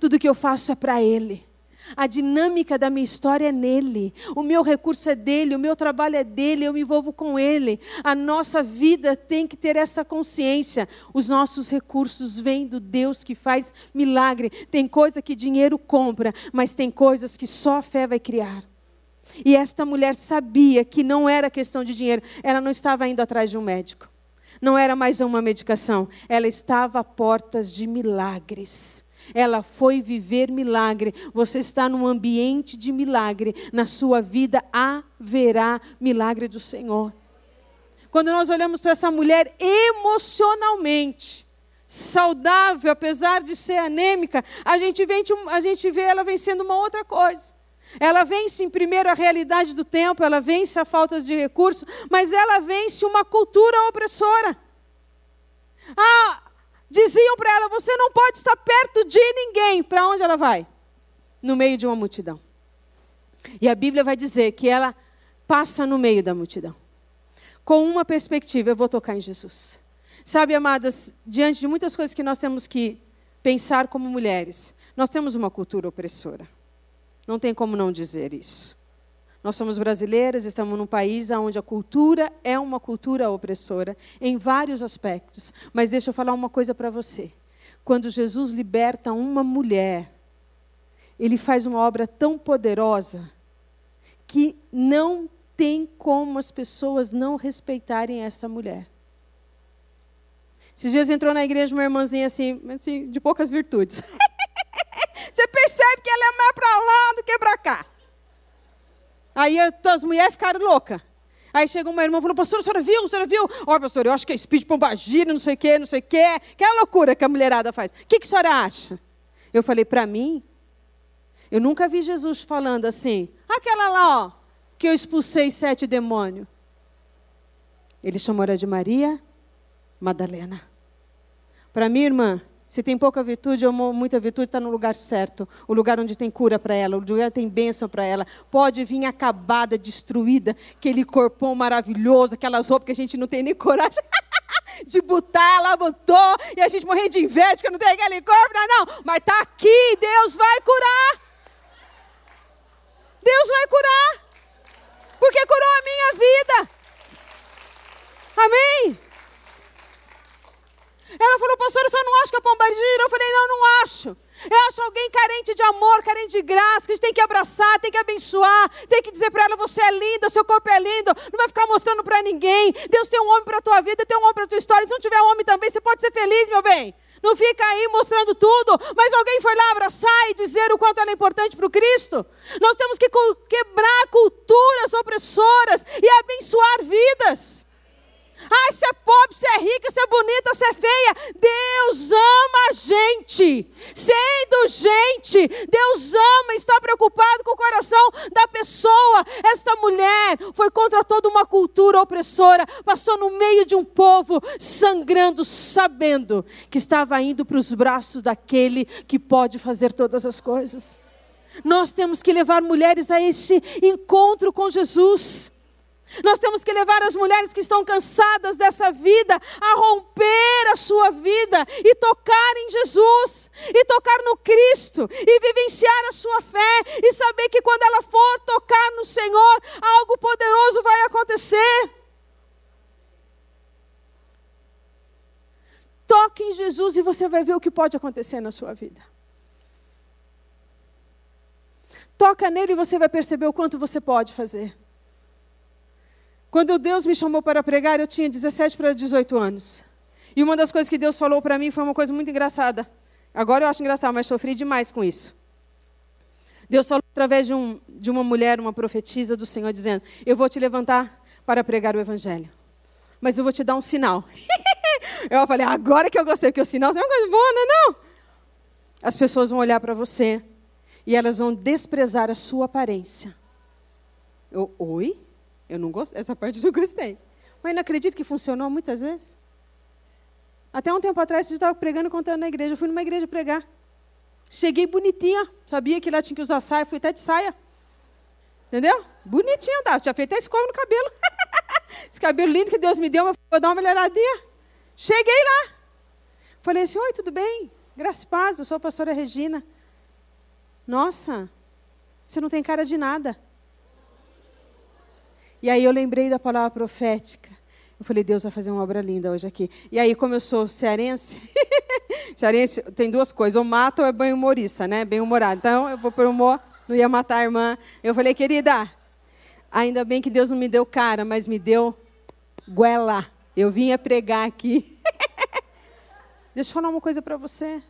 Tudo que eu faço é para ele. A dinâmica da minha história é nele. O meu recurso é dele, o meu trabalho é dele, eu me envolvo com ele. A nossa vida tem que ter essa consciência. Os nossos recursos vêm do Deus que faz milagre. Tem coisa que dinheiro compra, mas tem coisas que só a fé vai criar. E esta mulher sabia que não era questão de dinheiro, ela não estava indo atrás de um médico. Não era mais uma medicação, ela estava a portas de milagres ela foi viver milagre. Você está num ambiente de milagre. Na sua vida haverá milagre do Senhor. Quando nós olhamos para essa mulher emocionalmente saudável, apesar de ser anêmica, a gente, vence, a gente vê ela vencendo uma outra coisa. Ela vence, em primeiro, a realidade do tempo, ela vence a falta de recurso, mas ela vence uma cultura opressora. Ah, Diziam para ela: você não pode estar perto de ninguém. Para onde ela vai? No meio de uma multidão. E a Bíblia vai dizer que ela passa no meio da multidão. Com uma perspectiva, eu vou tocar em Jesus. Sabe, amadas, diante de muitas coisas que nós temos que pensar como mulheres, nós temos uma cultura opressora. Não tem como não dizer isso. Nós somos brasileiras, estamos num país onde a cultura é uma cultura opressora em vários aspectos. Mas deixa eu falar uma coisa para você. Quando Jesus liberta uma mulher, ele faz uma obra tão poderosa que não tem como as pessoas não respeitarem essa mulher. Esses dias entrou na igreja uma irmãzinha assim, assim de poucas virtudes. *laughs* Você percebe que ela é mais para lá do que para cá. Aí as mulheres ficaram loucas. Aí chegou uma irmã e falou, pastor, a senhora viu? A senhora viu? Ó, oh, pastor, eu acho que é speed pombagira, não sei o quê, não sei o quê. Aquela loucura que a mulherada faz. O que, que a senhora acha? Eu falei, para mim, eu nunca vi Jesus falando assim, aquela lá, ó, que eu expulsei sete demônios. Ele chamou ela de Maria Madalena. Para mim, irmã, se tem pouca virtude ou muita virtude, está no lugar certo. O lugar onde tem cura para ela, o lugar tem bênção para ela. Pode vir acabada, destruída, aquele corpão maravilhoso, aquelas roupas que a gente não tem nem coragem *laughs* de botar, ela botou, e a gente morrendo de inveja porque não tem aquele corpo, não, não. Mas está aqui, Deus vai curar. Deus vai curar. Porque curou a minha vida. Amém? Ela falou, pastor, eu só não acho que a pomba gira. Eu falei, não, não acho. Eu acho alguém carente de amor, carente de graça, que a gente tem que abraçar, tem que abençoar, tem que dizer para ela: você é linda, seu corpo é lindo, não vai ficar mostrando para ninguém. Deus tem um homem para a tua vida, tem um homem para a tua história. Se não tiver um homem também, você pode ser feliz, meu bem. Não fica aí mostrando tudo, mas alguém foi lá abraçar e dizer o quanto ela é importante para o Cristo. Nós temos que quebrar culturas opressoras e abençoar vidas. Ai, se é pobre, se é rica, se é bonita, se é feia. Deus ama a gente. Sendo gente, Deus ama, está preocupado com o coração da pessoa. Esta mulher foi contra toda uma cultura opressora, passou no meio de um povo sangrando, sabendo que estava indo para os braços daquele que pode fazer todas as coisas. Nós temos que levar mulheres a esse encontro com Jesus. Nós temos que levar as mulheres que estão cansadas dessa vida a romper a sua vida e tocar em Jesus, e tocar no Cristo, e vivenciar a sua fé, e saber que quando ela for tocar no Senhor, algo poderoso vai acontecer. Toque em Jesus e você vai ver o que pode acontecer na sua vida. Toca nele e você vai perceber o quanto você pode fazer. Quando Deus me chamou para pregar, eu tinha 17 para 18 anos. E uma das coisas que Deus falou para mim foi uma coisa muito engraçada. Agora eu acho engraçado, mas sofri demais com isso. Deus falou através de, um, de uma mulher, uma profetisa do Senhor, dizendo: Eu vou te levantar para pregar o Evangelho. Mas eu vou te dar um sinal. *laughs* eu falei: Agora que eu gostei, porque o sinal é uma coisa boa, não é? Não. As pessoas vão olhar para você e elas vão desprezar a sua aparência. Eu, Oi? Eu não gostei, essa parte eu não gostei. Mas não acredito que funcionou muitas vezes. Até um tempo atrás, você estava pregando e contando na igreja. Eu fui numa igreja pregar. Cheguei bonitinha, sabia que lá tinha que usar saia, fui até de saia. Entendeu? Bonitinha, tá? Tinha feito a escova no cabelo. *laughs* Esse cabelo lindo que Deus me deu, vou dar uma melhoradinha. Cheguei lá. Falei assim: Oi, tudo bem? Graças e paz, eu sou a pastora Regina. Nossa, você não tem cara de nada. E aí eu lembrei da palavra profética. Eu falei, Deus vai fazer uma obra linda hoje aqui. E aí, como eu sou cearense, *laughs* cearense tem duas coisas, ou mata ou é bem humorista, né? Bem humorado. Então, eu vou por humor, não ia matar a irmã. Eu falei, querida, ainda bem que Deus não me deu cara, mas me deu goela. Eu vinha pregar aqui. *laughs* Deixa eu falar uma coisa para você.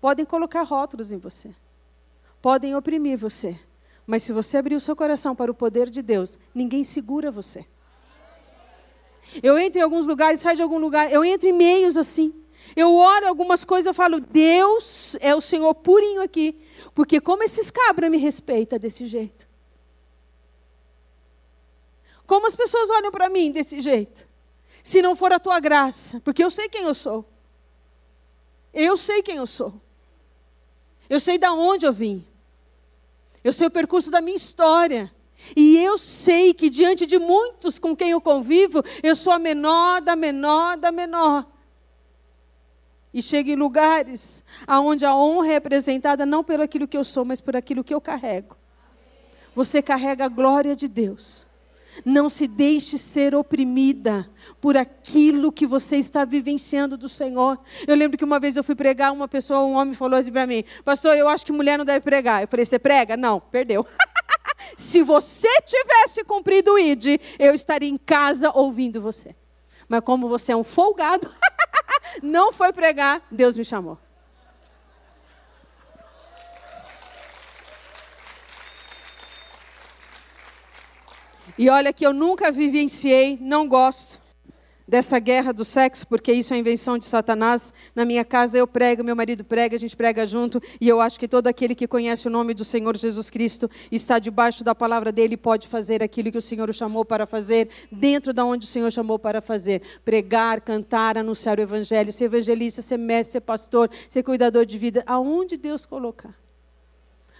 Podem colocar rótulos em você. Podem oprimir você. Mas se você abrir o seu coração para o poder de Deus, ninguém segura você. Eu entro em alguns lugares, saio de algum lugar, eu entro em meios assim. Eu oro algumas coisas, eu falo, Deus é o Senhor purinho aqui. Porque como esses cabras me respeitam desse jeito? Como as pessoas olham para mim desse jeito? Se não for a tua graça, porque eu sei quem eu sou. Eu sei quem eu sou. Eu sei de onde eu vim. Eu sei o percurso da minha história. E eu sei que diante de muitos com quem eu convivo, eu sou a menor da menor da menor. E chego em lugares onde a honra é apresentada não pelo aquilo que eu sou, mas por aquilo que eu carrego. Você carrega a glória de Deus. Não se deixe ser oprimida por aquilo que você está vivenciando do Senhor. Eu lembro que uma vez eu fui pregar, uma pessoa, um homem falou assim para mim: Pastor, eu acho que mulher não deve pregar. Eu falei: Você prega? Não, perdeu. *laughs* se você tivesse cumprido o ID, eu estaria em casa ouvindo você. Mas como você é um folgado, *laughs* não foi pregar, Deus me chamou. E olha que eu nunca vivenciei, não gosto dessa guerra do sexo, porque isso é invenção de Satanás. Na minha casa eu prego, meu marido prega, a gente prega junto, e eu acho que todo aquele que conhece o nome do Senhor Jesus Cristo está debaixo da palavra dele e pode fazer aquilo que o Senhor o chamou para fazer, dentro da onde o Senhor chamou para fazer: pregar, cantar, anunciar o evangelho, ser evangelista, ser mestre, ser pastor, ser cuidador de vida, aonde Deus colocar.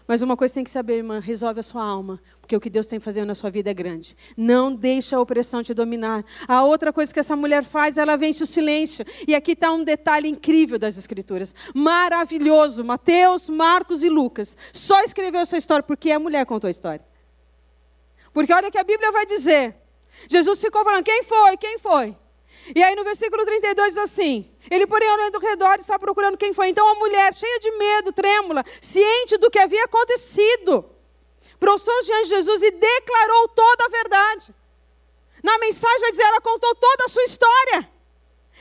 Mas uma coisa tem que saber, irmã, resolve a sua alma, porque o que Deus tem fazendo na sua vida é grande. Não deixa a opressão te dominar. A outra coisa que essa mulher faz, ela vence o silêncio. E aqui está um detalhe incrível das Escrituras. Maravilhoso. Mateus, Marcos e Lucas. Só escreveu essa história porque a mulher contou a história. Porque olha que a Bíblia vai dizer. Jesus ficou falando, quem foi, quem foi? E aí no versículo 32 diz assim: Ele, porém, olhando ao redor, está procurando quem foi. Então a mulher, cheia de medo, trêmula, ciente do que havia acontecido, prostrou-se diante de Jesus e declarou toda a verdade. Na mensagem vai dizer, ela contou toda a sua história.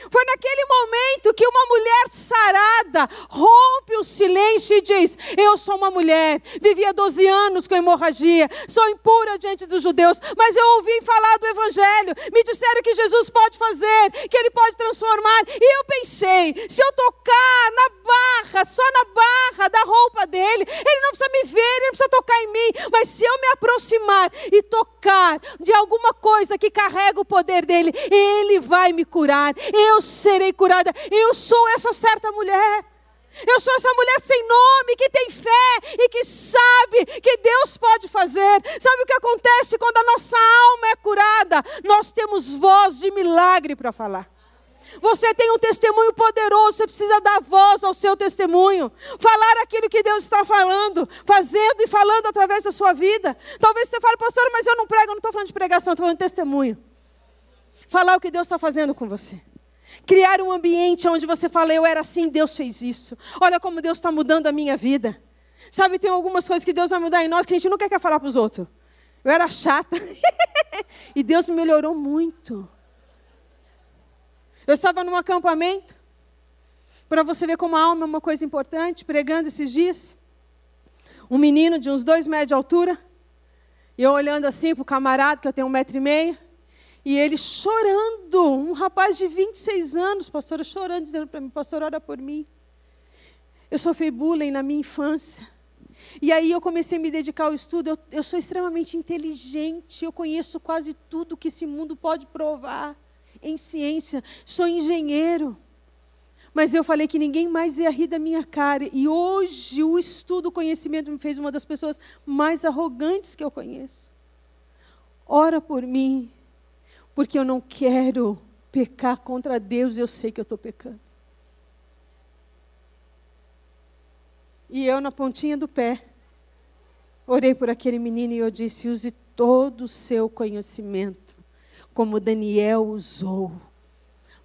Foi naquele momento que uma mulher sarada rompe o silêncio e diz: Eu sou uma mulher, vivia 12 anos com hemorragia, sou impura diante dos judeus, mas eu ouvi falar do Evangelho, me disseram que Jesus pode fazer, que Ele pode transformar, e eu pensei: se eu tocar na barra, só na barra da roupa dele, Ele não precisa me ver, Ele não precisa tocar em mim, mas se eu me aproximar e tocar de alguma coisa que carrega o poder dele, Ele vai me curar eu serei curada. Eu sou essa certa mulher. Eu sou essa mulher sem nome, que tem fé e que sabe que Deus pode fazer. Sabe o que acontece quando a nossa alma é curada? Nós temos voz de milagre para falar. Você tem um testemunho poderoso, você precisa dar voz ao seu testemunho. Falar aquilo que Deus está falando, fazendo e falando através da sua vida. Talvez você fale, pastor, mas eu não prego, eu não estou falando de pregação, estou falando de testemunho. Falar o que Deus está fazendo com você. Criar um ambiente onde você fala, eu era assim, Deus fez isso. Olha como Deus está mudando a minha vida. Sabe, tem algumas coisas que Deus vai mudar em nós que a gente nunca quer falar para os outros. Eu era chata. *laughs* e Deus me melhorou muito. Eu estava num acampamento, para você ver como a alma é uma coisa importante, pregando esses dias. Um menino de uns dois metros de altura, e eu olhando assim para o camarada, que eu tenho um metro e meio. E ele chorando, um rapaz de 26 anos, pastora, chorando, dizendo para mim, pastor, ora por mim. Eu sofri bullying na minha infância. E aí eu comecei a me dedicar ao estudo. Eu, eu sou extremamente inteligente, eu conheço quase tudo que esse mundo pode provar em ciência. Sou engenheiro. Mas eu falei que ninguém mais ia rir da minha cara. E hoje o estudo, o conhecimento me fez uma das pessoas mais arrogantes que eu conheço. Ora por mim porque eu não quero pecar contra Deus, eu sei que eu estou pecando. E eu, na pontinha do pé, orei por aquele menino e eu disse: use todo o seu conhecimento, como Daniel usou,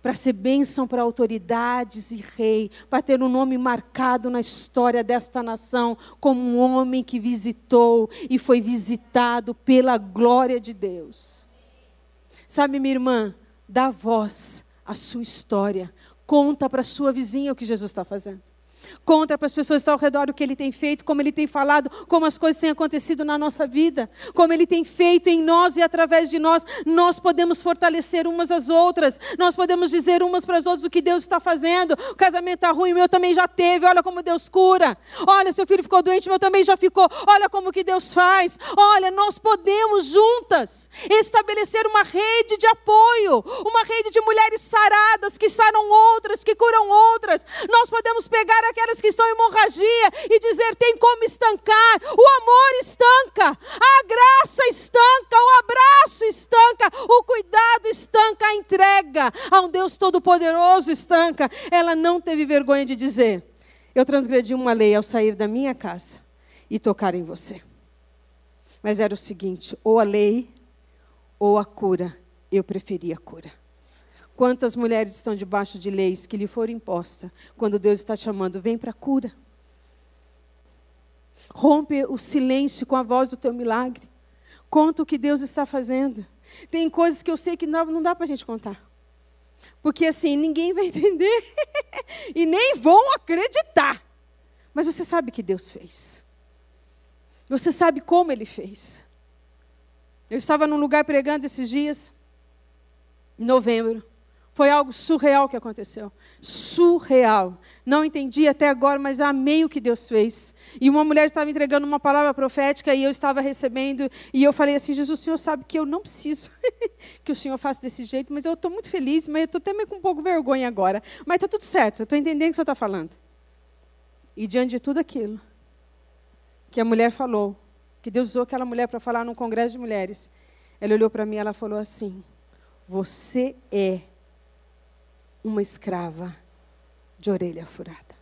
para ser bênção para autoridades e rei, para ter um nome marcado na história desta nação, como um homem que visitou e foi visitado pela glória de Deus. Sabe, minha irmã, dá voz à sua história. Conta para sua vizinha o que Jesus está fazendo. Conta para as pessoas que estão ao redor o que ele tem feito, como ele tem falado, como as coisas têm acontecido na nossa vida, como ele tem feito em nós e através de nós. Nós podemos fortalecer umas às outras, nós podemos dizer umas para as outras o que Deus está fazendo. O casamento está ruim, o meu também já teve, olha como Deus cura. Olha, seu filho ficou doente, o meu também já ficou. Olha como que Deus faz. Olha, nós podemos juntas estabelecer uma rede de apoio, uma rede de mulheres saradas que saram outras, que curam outras. Nós podemos pegar aquelas que estão em hemorragia e dizer: tem como estancar. O amor estanca, a graça estanca, o abraço estanca, o cuidado estanca, a entrega a um Deus Todo-Poderoso estanca. Ela não teve vergonha de dizer: eu transgredi uma lei ao sair da minha casa e tocar em você. Mas era o seguinte: ou a lei ou a cura. Eu preferi a cura. Quantas mulheres estão debaixo de leis que lhe foram impostas, quando Deus está chamando, vem para a cura. Rompe o silêncio com a voz do teu milagre. Conta o que Deus está fazendo. Tem coisas que eu sei que não, não dá para a gente contar. Porque assim, ninguém vai *laughs* entender e nem vão acreditar. Mas você sabe que Deus fez. Você sabe como Ele fez. Eu estava num lugar pregando esses dias, em novembro. Foi algo surreal que aconteceu. Surreal. Não entendi até agora, mas amei o que Deus fez. E uma mulher estava entregando uma palavra profética e eu estava recebendo. E eu falei assim: Jesus, o Senhor sabe que eu não preciso *laughs* que o Senhor faça desse jeito, mas eu estou muito feliz, mas eu estou até meio com um pouco de vergonha agora. Mas está tudo certo, eu estou entendendo o que o Senhor está falando. E diante de tudo aquilo que a mulher falou, que Deus usou aquela mulher para falar num congresso de mulheres, ela olhou para mim e ela falou assim: Você é uma escrava de orelha furada.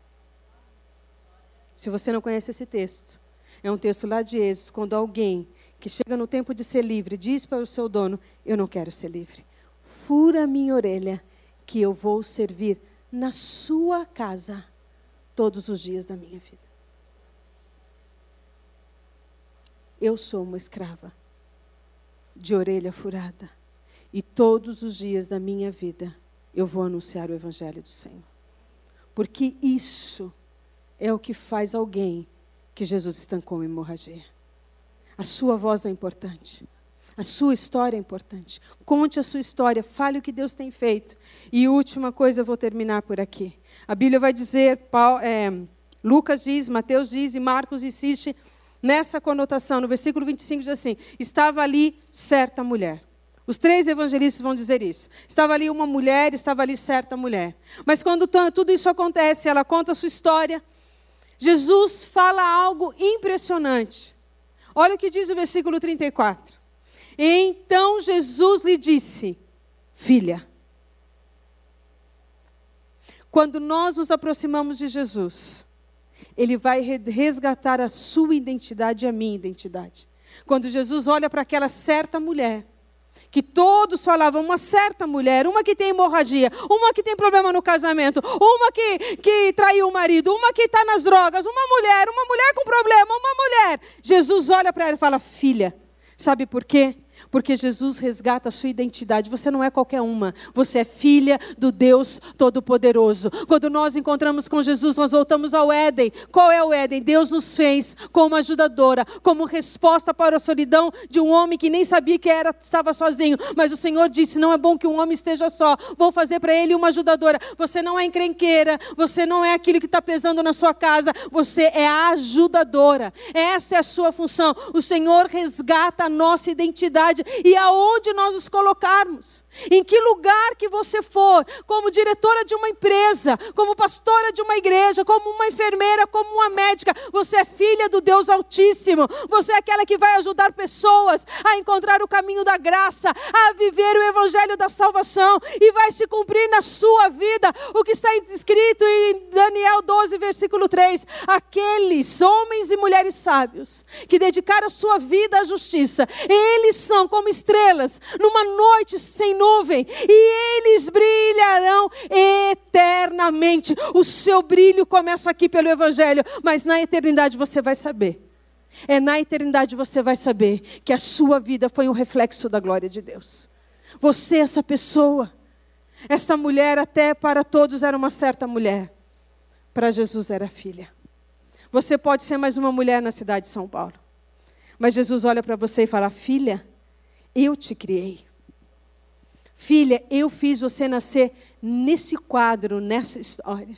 Se você não conhece esse texto, é um texto lá de Êxodo, quando alguém que chega no tempo de ser livre diz para o seu dono: Eu não quero ser livre. Fura minha orelha, que eu vou servir na sua casa todos os dias da minha vida. Eu sou uma escrava de orelha furada, e todos os dias da minha vida eu vou anunciar o Evangelho do Senhor. Porque isso é o que faz alguém que Jesus estancou em hemorragia. A sua voz é importante. A sua história é importante. Conte a sua história, fale o que Deus tem feito. E última coisa, eu vou terminar por aqui. A Bíblia vai dizer, Paulo, é, Lucas diz, Mateus diz e Marcos insiste nessa conotação. No versículo 25 diz assim: Estava ali certa mulher. Os três evangelistas vão dizer isso. Estava ali uma mulher, estava ali certa mulher. Mas quando tudo isso acontece, ela conta a sua história. Jesus fala algo impressionante. Olha o que diz o versículo 34. Então Jesus lhe disse: Filha, quando nós nos aproximamos de Jesus, Ele vai resgatar a sua identidade e a minha identidade. Quando Jesus olha para aquela certa mulher, que todos falavam, uma certa mulher, uma que tem hemorragia, uma que tem problema no casamento, uma que, que traiu o marido, uma que está nas drogas, uma mulher, uma mulher com problema, uma mulher. Jesus olha para ela e fala: Filha, sabe por quê? Porque Jesus resgata a sua identidade. Você não é qualquer uma. Você é filha do Deus Todo-Poderoso. Quando nós encontramos com Jesus, nós voltamos ao Éden. Qual é o Éden? Deus nos fez como ajudadora, como resposta para a solidão de um homem que nem sabia que era, estava sozinho. Mas o Senhor disse: Não é bom que um homem esteja só. Vou fazer para ele uma ajudadora. Você não é encrenqueira. Você não é aquilo que está pesando na sua casa. Você é a ajudadora. Essa é a sua função. O Senhor resgata a nossa identidade verdade e aonde nós os colocarmos. Em que lugar que você for, como diretora de uma empresa, como pastora de uma igreja, como uma enfermeira, como uma médica, você é filha do Deus Altíssimo. Você é aquela que vai ajudar pessoas a encontrar o caminho da graça, a viver o evangelho da salvação e vai se cumprir na sua vida o que está escrito em Daniel 12, versículo 3. Aqueles homens e mulheres sábios que dedicaram a sua vida à justiça, eles são como estrelas numa noite sem nuvem nuvem, e eles brilharão eternamente. O seu brilho começa aqui pelo Evangelho, mas na eternidade você vai saber. É na eternidade você vai saber que a sua vida foi um reflexo da glória de Deus. Você, essa pessoa, essa mulher, até para todos era uma certa mulher, para Jesus era filha. Você pode ser mais uma mulher na cidade de São Paulo, mas Jesus olha para você e fala: Filha, eu te criei. Filha, eu fiz você nascer nesse quadro, nessa história.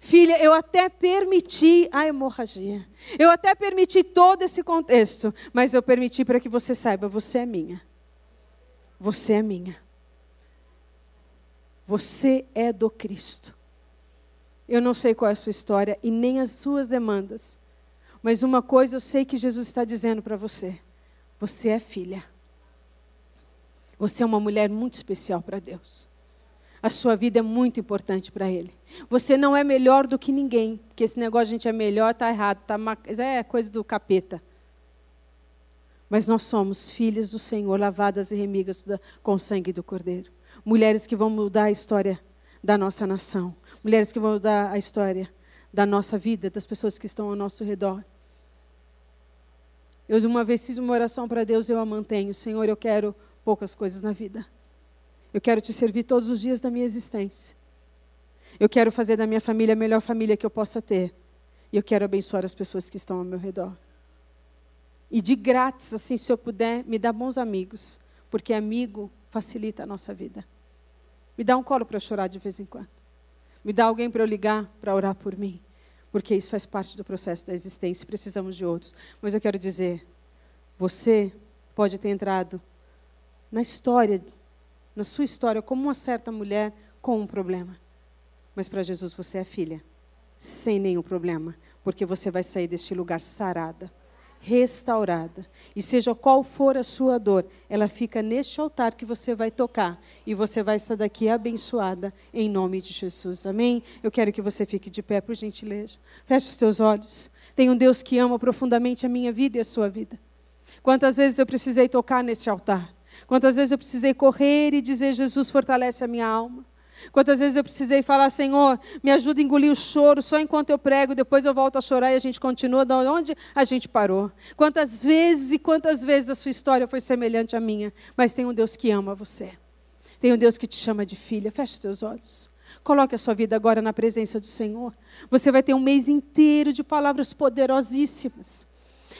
Filha, eu até permiti a hemorragia. Eu até permiti todo esse contexto. Mas eu permiti para que você saiba: você é minha. Você é minha. Você é do Cristo. Eu não sei qual é a sua história e nem as suas demandas. Mas uma coisa eu sei que Jesus está dizendo para você: você é filha. Você é uma mulher muito especial para Deus. A sua vida é muito importante para Ele. Você não é melhor do que ninguém, porque esse negócio de gente é melhor está errado, tá é coisa do capeta. Mas nós somos filhas do Senhor, lavadas e remigas com o sangue do Cordeiro. Mulheres que vão mudar a história da nossa nação. Mulheres que vão mudar a história da nossa vida, das pessoas que estão ao nosso redor. Eu uma vez fiz uma oração para Deus e eu a mantenho. Senhor, eu quero poucas coisas na vida. Eu quero te servir todos os dias da minha existência. Eu quero fazer da minha família a melhor família que eu possa ter. E eu quero abençoar as pessoas que estão ao meu redor. E de grátis, assim, se eu puder, me dá bons amigos, porque amigo facilita a nossa vida. Me dá um colo para chorar de vez em quando. Me dá alguém para eu ligar para orar por mim, porque isso faz parte do processo da existência. Precisamos de outros. Mas eu quero dizer, você pode ter entrado na história, na sua história, como uma certa mulher com um problema. Mas para Jesus você é filha, sem nenhum problema, porque você vai sair deste lugar sarada, restaurada. E seja qual for a sua dor, ela fica neste altar que você vai tocar. E você vai sair daqui abençoada, em nome de Jesus. Amém? Eu quero que você fique de pé, por gentileza. Feche os teus olhos. Tem um Deus que ama profundamente a minha vida e a sua vida. Quantas vezes eu precisei tocar neste altar? Quantas vezes eu precisei correr e dizer: Jesus, fortalece a minha alma? Quantas vezes eu precisei falar, Senhor, me ajuda a engolir o choro só enquanto eu prego, depois eu volto a chorar e a gente continua de onde a gente parou. Quantas vezes e quantas vezes a sua história foi semelhante à minha, mas tem um Deus que ama você. Tem um Deus que te chama de filha. Feche os teus olhos. Coloque a sua vida agora na presença do Senhor. Você vai ter um mês inteiro de palavras poderosíssimas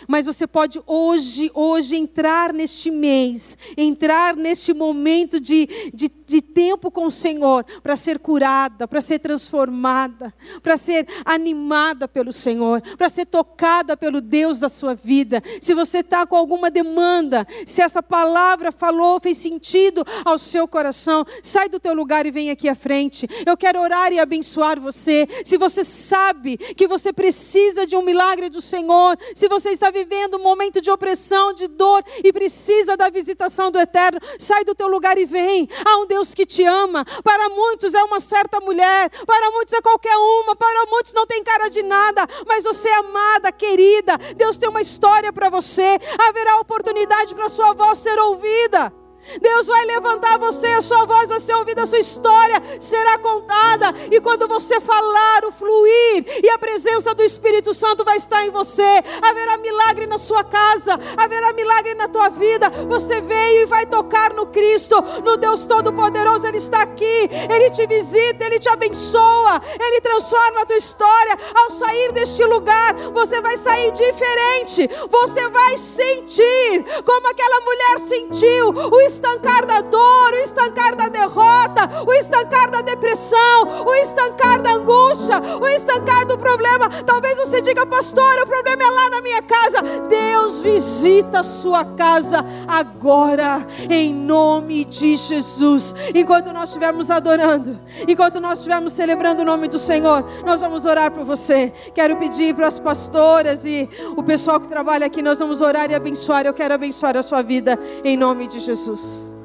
mas você pode hoje, hoje entrar neste mês, entrar neste momento de, de, de tempo com o Senhor para ser curada, para ser transformada, para ser animada pelo Senhor, para ser tocada pelo Deus da sua vida. Se você está com alguma demanda, se essa palavra falou, fez sentido ao seu coração, sai do teu lugar e vem aqui à frente. Eu quero orar e abençoar você. Se você sabe que você precisa de um milagre do Senhor, se você está vivendo um momento de opressão, de dor e precisa da visitação do Eterno, sai do teu lugar e vem. Há um Deus que te ama. Para muitos é uma certa mulher, para muitos é qualquer uma, para muitos não tem cara de nada, mas você é amada, querida. Deus tem uma história para você. Haverá oportunidade para sua voz ser ouvida. Deus vai levantar você, a sua voz vai ser ouvida, a sua história será contada. E quando você falar, o fluir e a presença do Espírito Santo vai estar em você. Haverá milagre na sua casa, haverá milagre na tua vida. Você veio e vai tocar no Cristo, no Deus Todo-Poderoso. Ele está aqui, ele te visita, ele te abençoa, ele transforma a tua história. Ao sair deste lugar, você vai sair diferente. Você vai sentir como aquela mulher sentiu o estancar da dor, o estancar da derrota, o estancar da depressão, o estancar da angústia, o estancar do problema. Talvez você diga, pastor, o problema é lá na minha casa. Deus visita a sua casa agora, em nome de Jesus. Enquanto nós estivermos adorando, enquanto nós estivermos celebrando o nome do Senhor, nós vamos orar por você. Quero pedir para as pastoras e o pessoal que trabalha aqui, nós vamos orar e abençoar. Eu quero abençoar a sua vida em nome de Jesus. Jesus.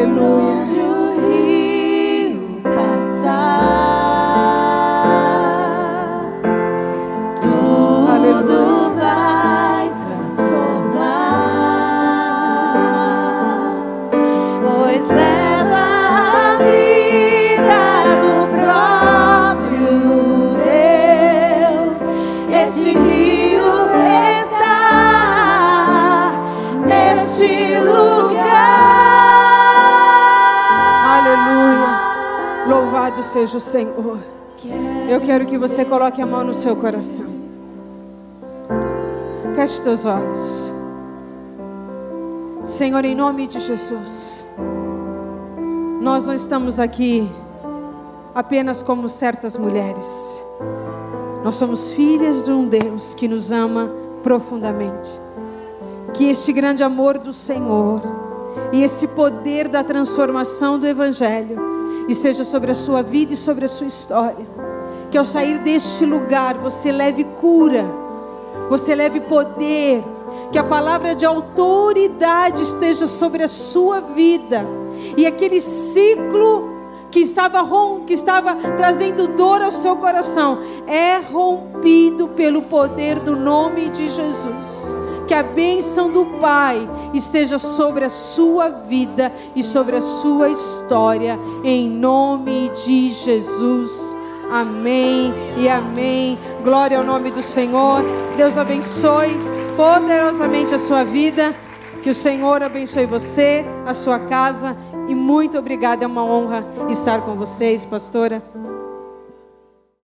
Seja quero que você coloque a mão no seu coração. Feche teus olhos. Senhor, em nome de Jesus, nós não estamos aqui apenas como certas mulheres. Nós somos filhas de um Deus que nos ama profundamente. Que este grande amor do Senhor e esse poder da transformação do Evangelho esteja sobre a sua vida e sobre a sua história. Que ao sair deste lugar você leve cura, você leve poder, que a palavra de autoridade esteja sobre a sua vida e aquele ciclo que estava que estava trazendo dor ao seu coração é rompido pelo poder do nome de Jesus que a bênção do Pai esteja sobre a sua vida e sobre a sua história, em nome de Jesus. Amém e amém. Glória ao nome do Senhor. Deus abençoe poderosamente a sua vida. Que o Senhor abençoe você, a sua casa. E muito obrigada. É uma honra estar com vocês, pastora.